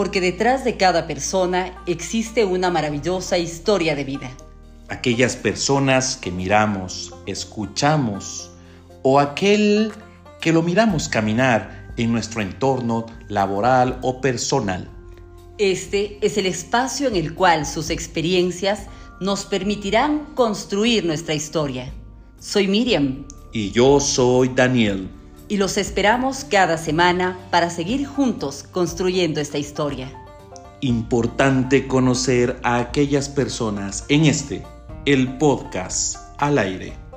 porque detrás de cada persona existe una maravillosa historia de vida. Aquellas personas que miramos, escuchamos o aquel que lo miramos caminar en nuestro entorno laboral o personal. Este es el espacio en el cual sus experiencias nos permitirán construir nuestra historia. Soy Miriam. Y yo soy Daniel. Y los esperamos cada semana para seguir juntos construyendo esta historia. Importante conocer a aquellas personas en este, el podcast al aire.